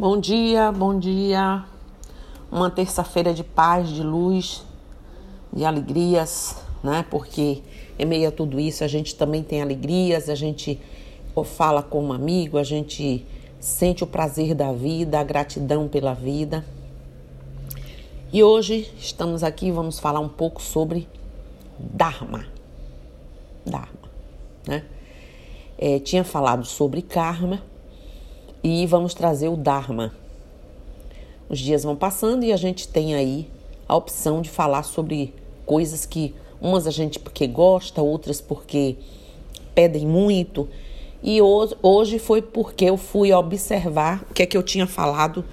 Bom dia, bom dia. Uma terça-feira de paz, de luz, de alegrias, né? Porque em meio a tudo isso a gente também tem alegrias, a gente fala com um amigo, a gente sente o prazer da vida, a gratidão pela vida. E hoje estamos aqui, vamos falar um pouco sobre Dharma. Dharma, né? É, tinha falado sobre karma e vamos trazer o Dharma. Os dias vão passando e a gente tem aí a opção de falar sobre coisas que umas a gente porque gosta, outras porque pedem muito. E hoje foi porque eu fui observar o que é que eu tinha falado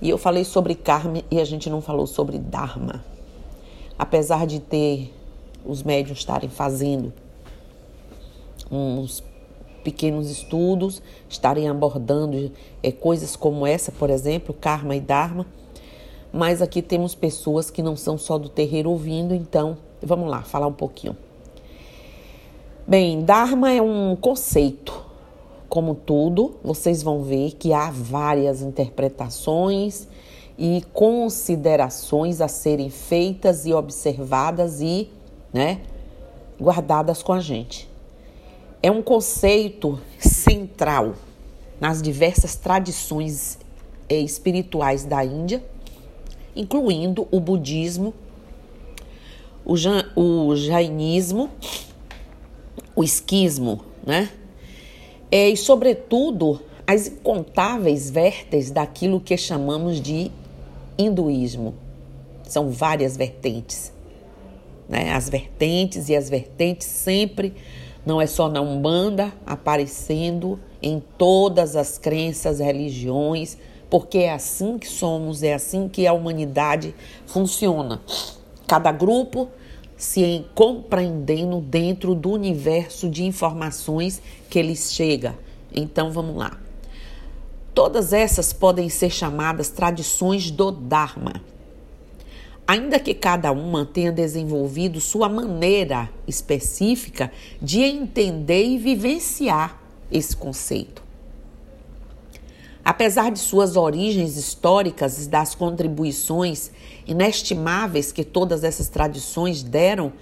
e eu falei sobre karma e a gente não falou sobre Dharma. Apesar de ter os médios estarem fazendo uns pequenos estudos, estarem abordando é, coisas como essa, por exemplo, karma e dharma. Mas aqui temos pessoas que não são só do terreiro ouvindo, então vamos lá, falar um pouquinho. Bem, dharma é um conceito. Como tudo, vocês vão ver que há várias interpretações e considerações a serem feitas e observadas e, né, guardadas com a gente é um conceito central nas diversas tradições eh, espirituais da Índia, incluindo o budismo, o, jainismo, o esquismo, né? É, e, sobretudo, as incontáveis vertentes daquilo que chamamos de hinduísmo. São várias vertentes. Né? As vertentes e as vertentes sempre não é só na Umbanda aparecendo em todas as crenças, religiões, porque é assim que somos, é assim que a humanidade funciona. Cada grupo se compreendendo dentro do universo de informações que lhes chega. Então vamos lá. Todas essas podem ser chamadas tradições do Dharma ainda que cada uma tenha desenvolvido sua maneira específica de entender e vivenciar esse conceito. Apesar de suas origens históricas e das contribuições inestimáveis que todas essas tradições deram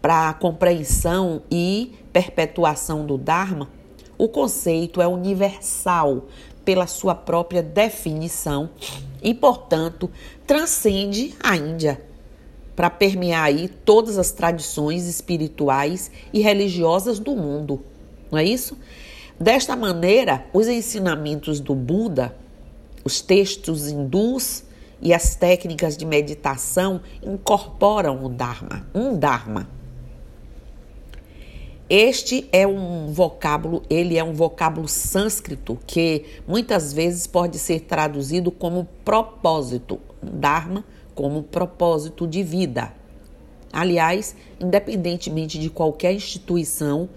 para a compreensão e perpetuação do Dharma, o conceito é universal pela sua própria definição e, portanto, transcende a Índia para permear aí todas as tradições espirituais e religiosas do mundo. Não é isso? Desta maneira, os ensinamentos do Buda, os textos hindus e as técnicas de meditação incorporam o Dharma, um Dharma este é um vocábulo, ele é um vocábulo sânscrito que muitas vezes pode ser traduzido como propósito, dharma como propósito de vida. Aliás, independentemente de qualquer instituição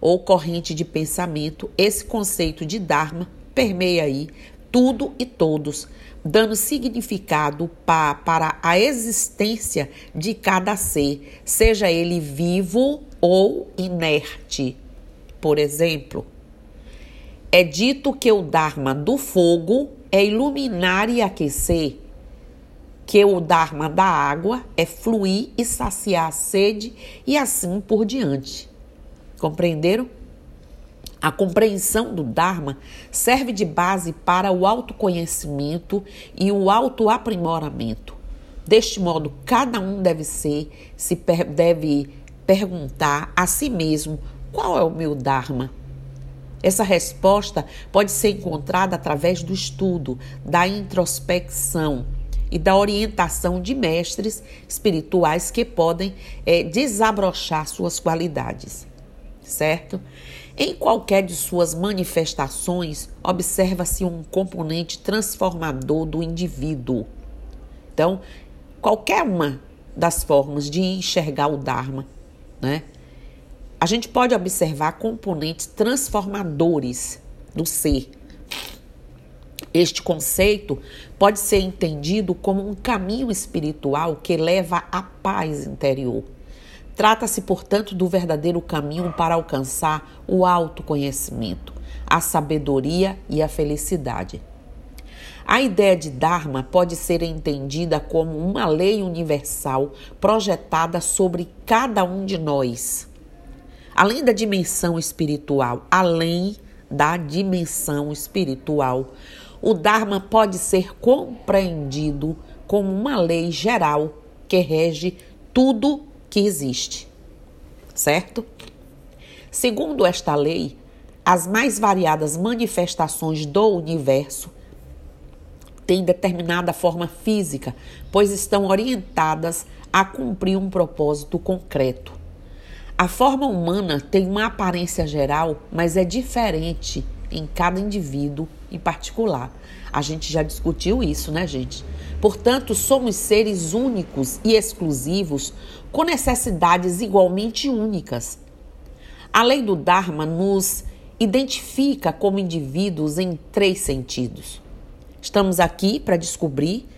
ou corrente de pensamento, esse conceito de dharma permeia aí tudo e todos, dando significado pa, para a existência de cada ser, seja ele vivo ou inerte. Por exemplo, é dito que o Dharma do fogo é iluminar e aquecer, que o Dharma da água é fluir e saciar a sede e assim por diante. Compreenderam? A compreensão do Dharma serve de base para o autoconhecimento e o autoaprimoramento. Deste modo, cada um deve ser, se deve perguntar a si mesmo qual é o meu Dharma. Essa resposta pode ser encontrada através do estudo, da introspecção e da orientação de mestres espirituais que podem é, desabrochar suas qualidades, certo? Em qualquer de suas manifestações, observa-se um componente transformador do indivíduo. Então, qualquer uma das formas de enxergar o Dharma né? A gente pode observar componentes transformadores do ser. Este conceito pode ser entendido como um caminho espiritual que leva à paz interior. Trata-se, portanto, do verdadeiro caminho para alcançar o autoconhecimento, a sabedoria e a felicidade. A ideia de Dharma pode ser entendida como uma lei universal projetada sobre cada um de nós. Além da dimensão espiritual, além da dimensão espiritual, o Dharma pode ser compreendido como uma lei geral que rege tudo que existe. Certo? Segundo esta lei, as mais variadas manifestações do universo têm determinada forma física, pois estão orientadas a cumprir um propósito concreto. A forma humana tem uma aparência geral, mas é diferente em cada indivíduo em particular. A gente já discutiu isso, né, gente? Portanto, somos seres únicos e exclusivos com necessidades igualmente únicas. A lei do Dharma nos identifica como indivíduos em três sentidos. Estamos aqui para descobrir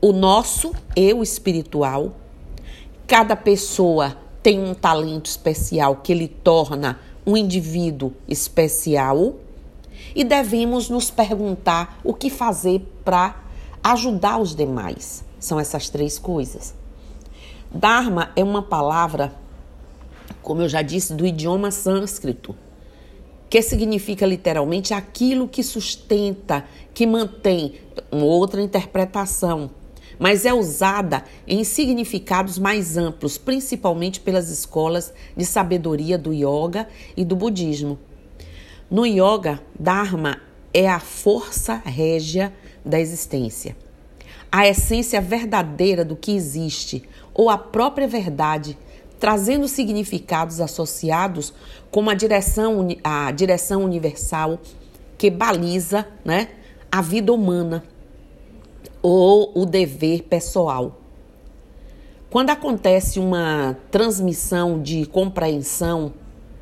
o nosso eu espiritual. Cada pessoa tem um talento especial que lhe torna um indivíduo especial e devemos nos perguntar o que fazer para ajudar os demais. São essas três coisas. Dharma é uma palavra, como eu já disse, do idioma sânscrito que significa literalmente aquilo que sustenta, que mantém, uma outra interpretação, mas é usada em significados mais amplos, principalmente pelas escolas de sabedoria do yoga e do budismo. No yoga, Dharma é a força régia da existência, a essência verdadeira do que existe, ou a própria verdade trazendo significados associados como a direção, a direção universal que baliza né, a vida humana ou o dever pessoal. Quando acontece uma transmissão de compreensão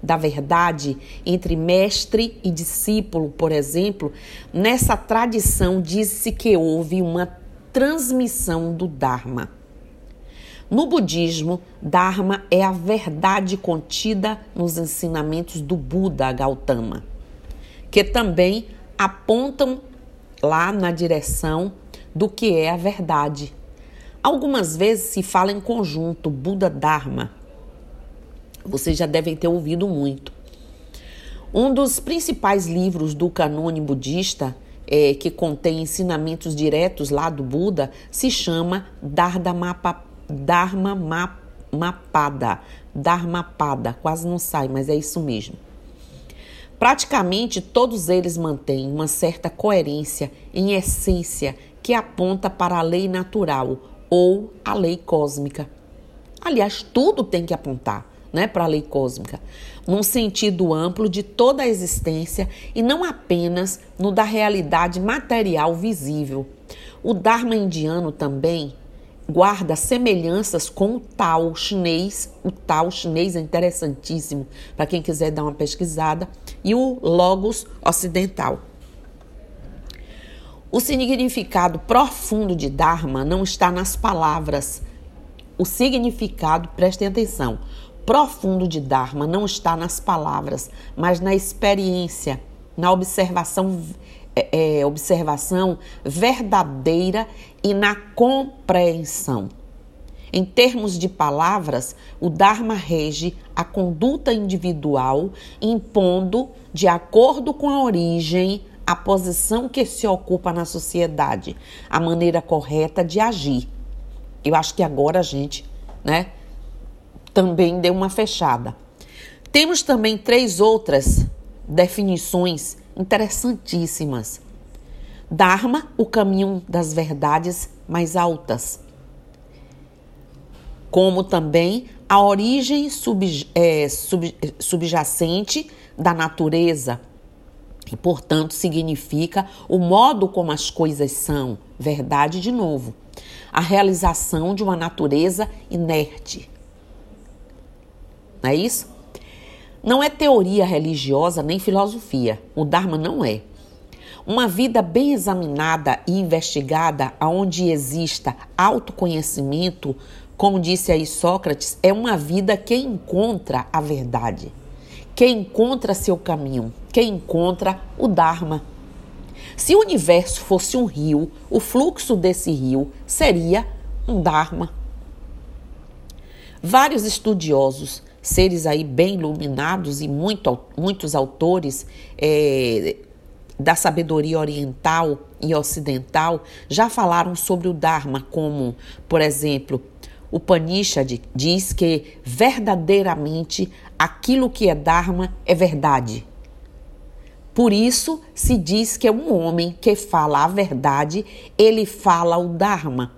da verdade entre mestre e discípulo, por exemplo, nessa tradição diz-se que houve uma transmissão do Dharma. No budismo, Dharma é a verdade contida nos ensinamentos do Buda Gautama, que também apontam lá na direção do que é a verdade. Algumas vezes se fala em conjunto Buda Dharma. Vocês já devem ter ouvido muito. Um dos principais livros do canone budista, é, que contém ensinamentos diretos lá do Buda, se chama Dharmapapa Dharma Mapada. Dharmapada, quase não sai, mas é isso mesmo. Praticamente todos eles mantêm uma certa coerência em essência que aponta para a lei natural ou a lei cósmica. Aliás, tudo tem que apontar né, para a lei cósmica, num sentido amplo de toda a existência e não apenas no da realidade material visível. O Dharma indiano também guarda semelhanças com o Tao chinês. O Tao chinês é interessantíssimo para quem quiser dar uma pesquisada. E o Logos ocidental. O significado profundo de Dharma não está nas palavras. O significado, prestem atenção, profundo de Dharma não está nas palavras, mas na experiência, na observação é, é, observação verdadeira e na compreensão. Em termos de palavras, o Dharma rege a conduta individual, impondo, de acordo com a origem, a posição que se ocupa na sociedade, a maneira correta de agir. Eu acho que agora a gente, né, também deu uma fechada. Temos também três outras definições interessantíssimas. Dharma, o caminho das verdades mais altas. Como também a origem sub, é, sub, subjacente da natureza. E, portanto, significa o modo como as coisas são. Verdade, de novo. A realização de uma natureza inerte. Não é isso? Não é teoria religiosa nem filosofia. O Dharma não é. Uma vida bem examinada e investigada, onde exista autoconhecimento, como disse aí Sócrates, é uma vida que encontra a verdade, que encontra seu caminho, que encontra o Dharma. Se o universo fosse um rio, o fluxo desse rio seria um Dharma. Vários estudiosos, seres aí bem iluminados e muito, muitos autores é, da sabedoria oriental e ocidental já falaram sobre o Dharma, como, por exemplo, o Upanishad diz que verdadeiramente aquilo que é Dharma é verdade. Por isso se diz que é um homem que fala a verdade, ele fala o Dharma.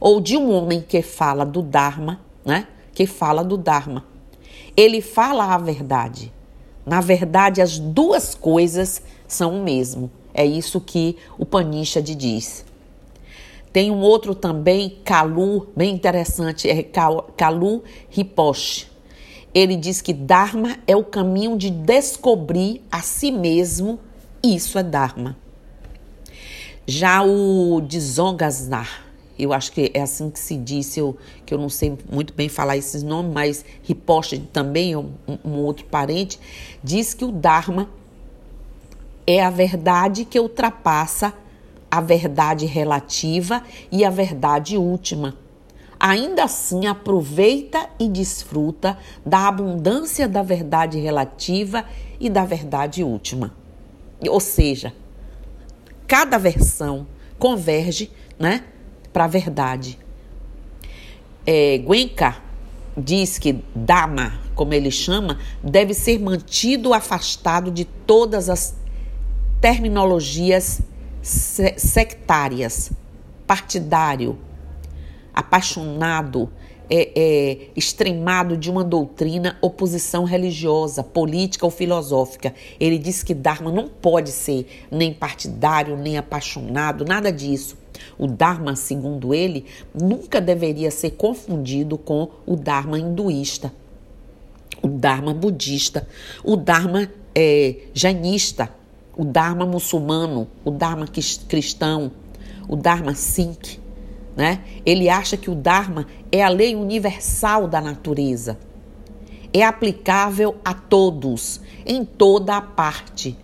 Ou de um homem que fala do Dharma, né? Que fala do Dharma. Ele fala a verdade. Na verdade, as duas coisas são o mesmo. É isso que o Panishad diz. Tem um outro também, Kalu, bem interessante, é Kalu Ripoche. Ele diz que Dharma é o caminho de descobrir a si mesmo, isso é Dharma. Já o Dzongasnar, eu acho que é assim que se diz, eu, que eu não sei muito bem falar esses nomes, mas Ripoche também, um, um outro parente, diz que o Dharma é a verdade que ultrapassa a verdade relativa e a verdade última. Ainda assim, aproveita e desfruta da abundância da verdade relativa e da verdade última. Ou seja, cada versão converge né, para a verdade. É, Guenca diz que Dama, como ele chama, deve ser mantido afastado de todas as terminologias sectárias, partidário, apaixonado, é, é, extremado de uma doutrina, oposição religiosa, política ou filosófica. Ele diz que Dharma não pode ser nem partidário, nem apaixonado, nada disso. O Dharma, segundo ele, nunca deveria ser confundido com o Dharma hinduísta, o Dharma budista, o Dharma é, jainista, o Dharma muçulmano, o Dharma cristão, o Dharma Sikh, né? Ele acha que o Dharma é a lei universal da natureza. É aplicável a todos, em toda a parte,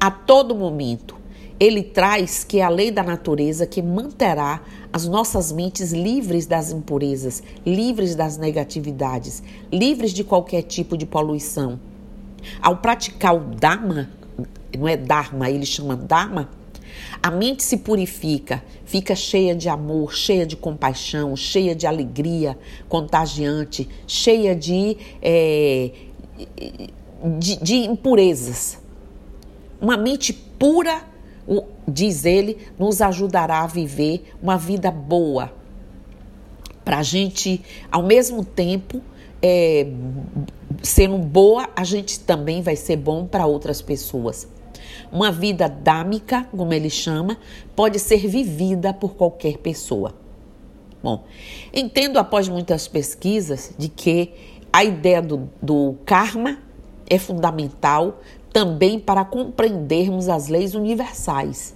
a todo momento. Ele traz que é a lei da natureza que manterá as nossas mentes livres das impurezas, livres das negatividades, livres de qualquer tipo de poluição. Ao praticar o Dharma, não é Dharma, ele chama Dharma, a mente se purifica, fica cheia de amor, cheia de compaixão, cheia de alegria contagiante, cheia de, é, de, de impurezas. Uma mente pura, diz ele, nos ajudará a viver uma vida boa. Para a gente, ao mesmo tempo, é, sendo boa, a gente também vai ser bom para outras pessoas. Uma vida dâmica, como ele chama, pode ser vivida por qualquer pessoa. Bom, entendo após muitas pesquisas de que a ideia do, do karma é fundamental também para compreendermos as leis universais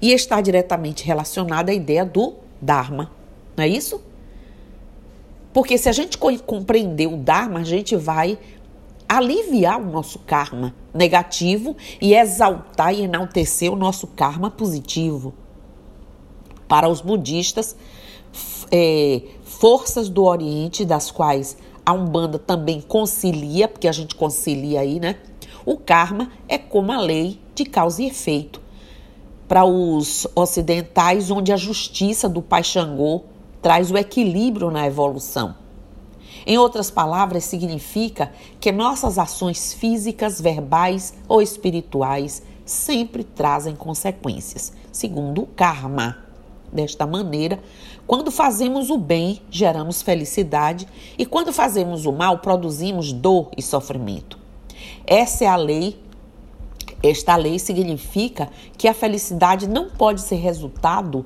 e está diretamente relacionada à ideia do Dharma, não é isso? Porque se a gente compreender o Dharma, a gente vai aliviar o nosso karma negativo e exaltar e enaltecer o nosso karma positivo. Para os budistas, é, forças do Oriente, das quais a Umbanda também concilia, porque a gente concilia aí, né? O karma é como a lei de causa e efeito. Para os ocidentais, onde a justiça do Pai Xangô traz o equilíbrio na evolução. Em outras palavras, significa que nossas ações físicas, verbais ou espirituais sempre trazem consequências, segundo o karma. Desta maneira, quando fazemos o bem, geramos felicidade, e quando fazemos o mal, produzimos dor e sofrimento. Essa é a lei. Esta lei significa que a felicidade não pode ser resultado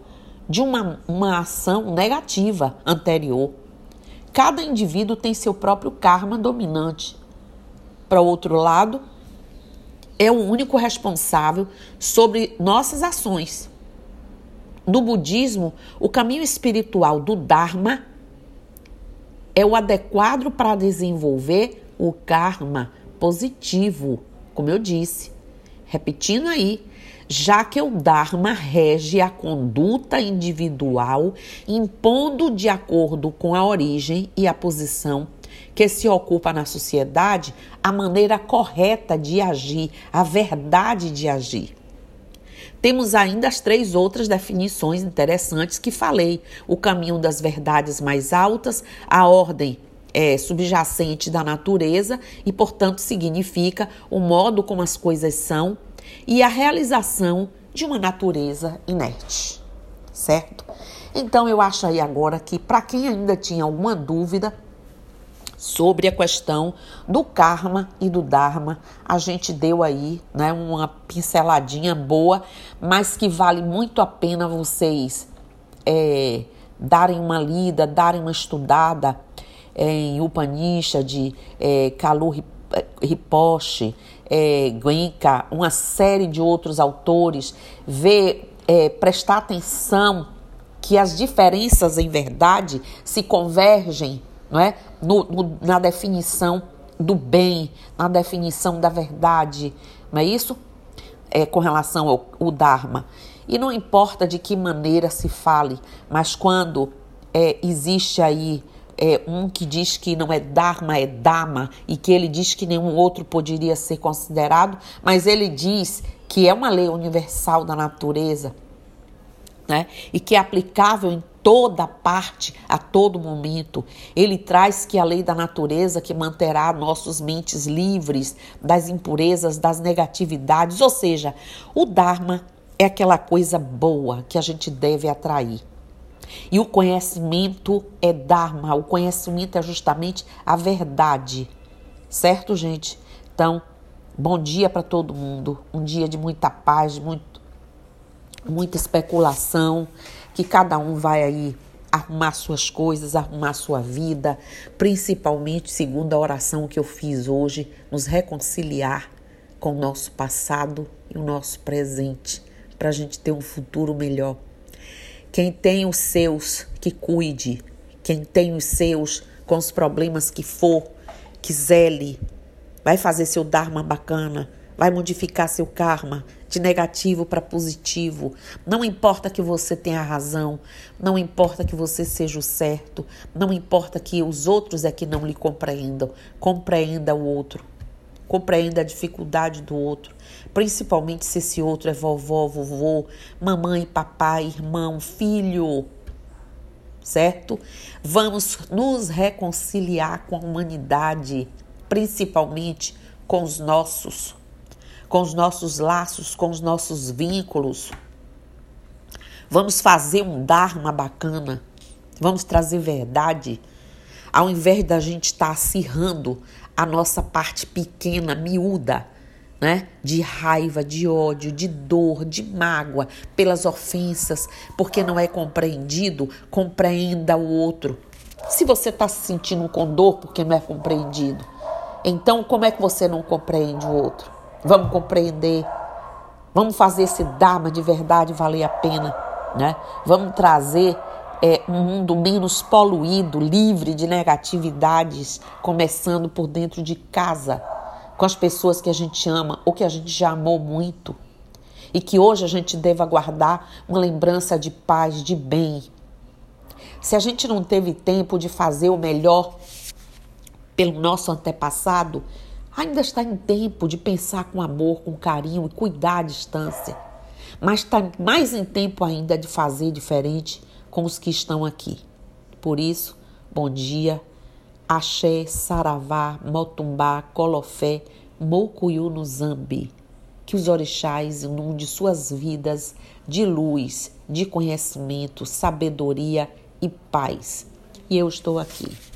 de uma, uma ação negativa anterior. Cada indivíduo tem seu próprio karma dominante. Para o outro lado, é o único responsável sobre nossas ações. No budismo, o caminho espiritual do Dharma é o adequado para desenvolver o karma positivo, como eu disse. Repetindo aí, já que o Dharma rege a conduta individual, impondo de acordo com a origem e a posição que se ocupa na sociedade a maneira correta de agir, a verdade de agir. Temos ainda as três outras definições interessantes que falei: o caminho das verdades mais altas, a ordem é, subjacente da natureza e, portanto, significa o modo como as coisas são e a realização de uma natureza inerte, certo? Então, eu acho aí agora que, para quem ainda tinha alguma dúvida, sobre a questão do karma e do dharma. A gente deu aí, né, uma pinceladinha boa, mas que vale muito a pena vocês é, darem uma lida, darem uma estudada em Upanishad, é, Kalu Ripoche, é, Gwenka, uma série de outros autores, ver, é, prestar atenção que as diferenças em verdade se convergem não é? No, no, na definição do bem, na definição da verdade, não é isso? É, com relação ao, ao Dharma. E não importa de que maneira se fale, mas quando é, existe aí é, um que diz que não é Dharma, é Dhamma, e que ele diz que nenhum outro poderia ser considerado, mas ele diz que é uma lei universal da natureza, né? E que é aplicável em toda parte, a todo momento. Ele traz que a lei da natureza que manterá nossos mentes livres das impurezas, das negatividades, ou seja, o Dharma é aquela coisa boa que a gente deve atrair. E o conhecimento é Dharma, o conhecimento é justamente a verdade. Certo, gente? Então, bom dia para todo mundo. Um dia de muita paz, muito, muita especulação que cada um vai aí arrumar suas coisas, arrumar sua vida, principalmente segundo a oração que eu fiz hoje, nos reconciliar com o nosso passado e o nosso presente, para a gente ter um futuro melhor. Quem tem os seus, que cuide. Quem tem os seus, com os problemas que for, que zele. Vai fazer seu Dharma bacana, vai modificar seu karma de negativo para positivo. Não importa que você tenha razão, não importa que você seja o certo, não importa que os outros é que não lhe compreendam. Compreenda o outro. Compreenda a dificuldade do outro, principalmente se esse outro é vovó, vovô, mamãe, papai, irmão, filho. Certo? Vamos nos reconciliar com a humanidade, principalmente com os nossos com os nossos laços, com os nossos vínculos. Vamos fazer um Dharma bacana. Vamos trazer verdade. Ao invés da gente estar tá acirrando a nossa parte pequena, miúda, né? De raiva, de ódio, de dor, de mágoa pelas ofensas, porque não é compreendido, compreenda o outro. Se você está se sentindo com dor porque não é compreendido, então como é que você não compreende o outro? Vamos compreender. Vamos fazer esse Dharma de verdade valer a pena. Né? Vamos trazer é, um mundo menos poluído, livre de negatividades, começando por dentro de casa, com as pessoas que a gente ama ou que a gente já amou muito. E que hoje a gente deva guardar uma lembrança de paz, de bem. Se a gente não teve tempo de fazer o melhor pelo nosso antepassado, Ainda está em tempo de pensar com amor, com carinho e cuidar à distância. Mas está mais em tempo ainda de fazer diferente com os que estão aqui. Por isso, bom dia, Axé, Saravá, Motumbá, Colofé, Mocuyu no Zambi. Que os orixás inundem suas vidas de luz, de conhecimento, sabedoria e paz. E eu estou aqui